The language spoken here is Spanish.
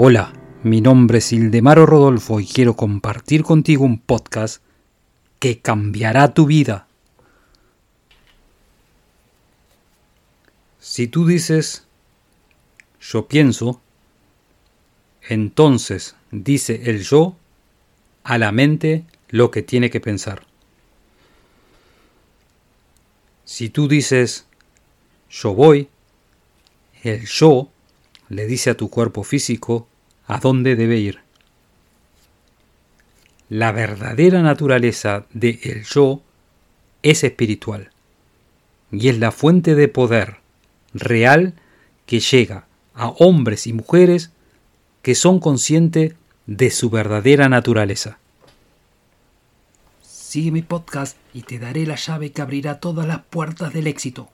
Hola, mi nombre es Ildemaro Rodolfo y quiero compartir contigo un podcast que cambiará tu vida. Si tú dices yo pienso, entonces dice el yo a la mente lo que tiene que pensar. Si tú dices yo voy, el yo le dice a tu cuerpo físico a dónde debe ir. La verdadera naturaleza de el yo es espiritual y es la fuente de poder real que llega a hombres y mujeres que son conscientes de su verdadera naturaleza. Sigue mi podcast y te daré la llave que abrirá todas las puertas del éxito.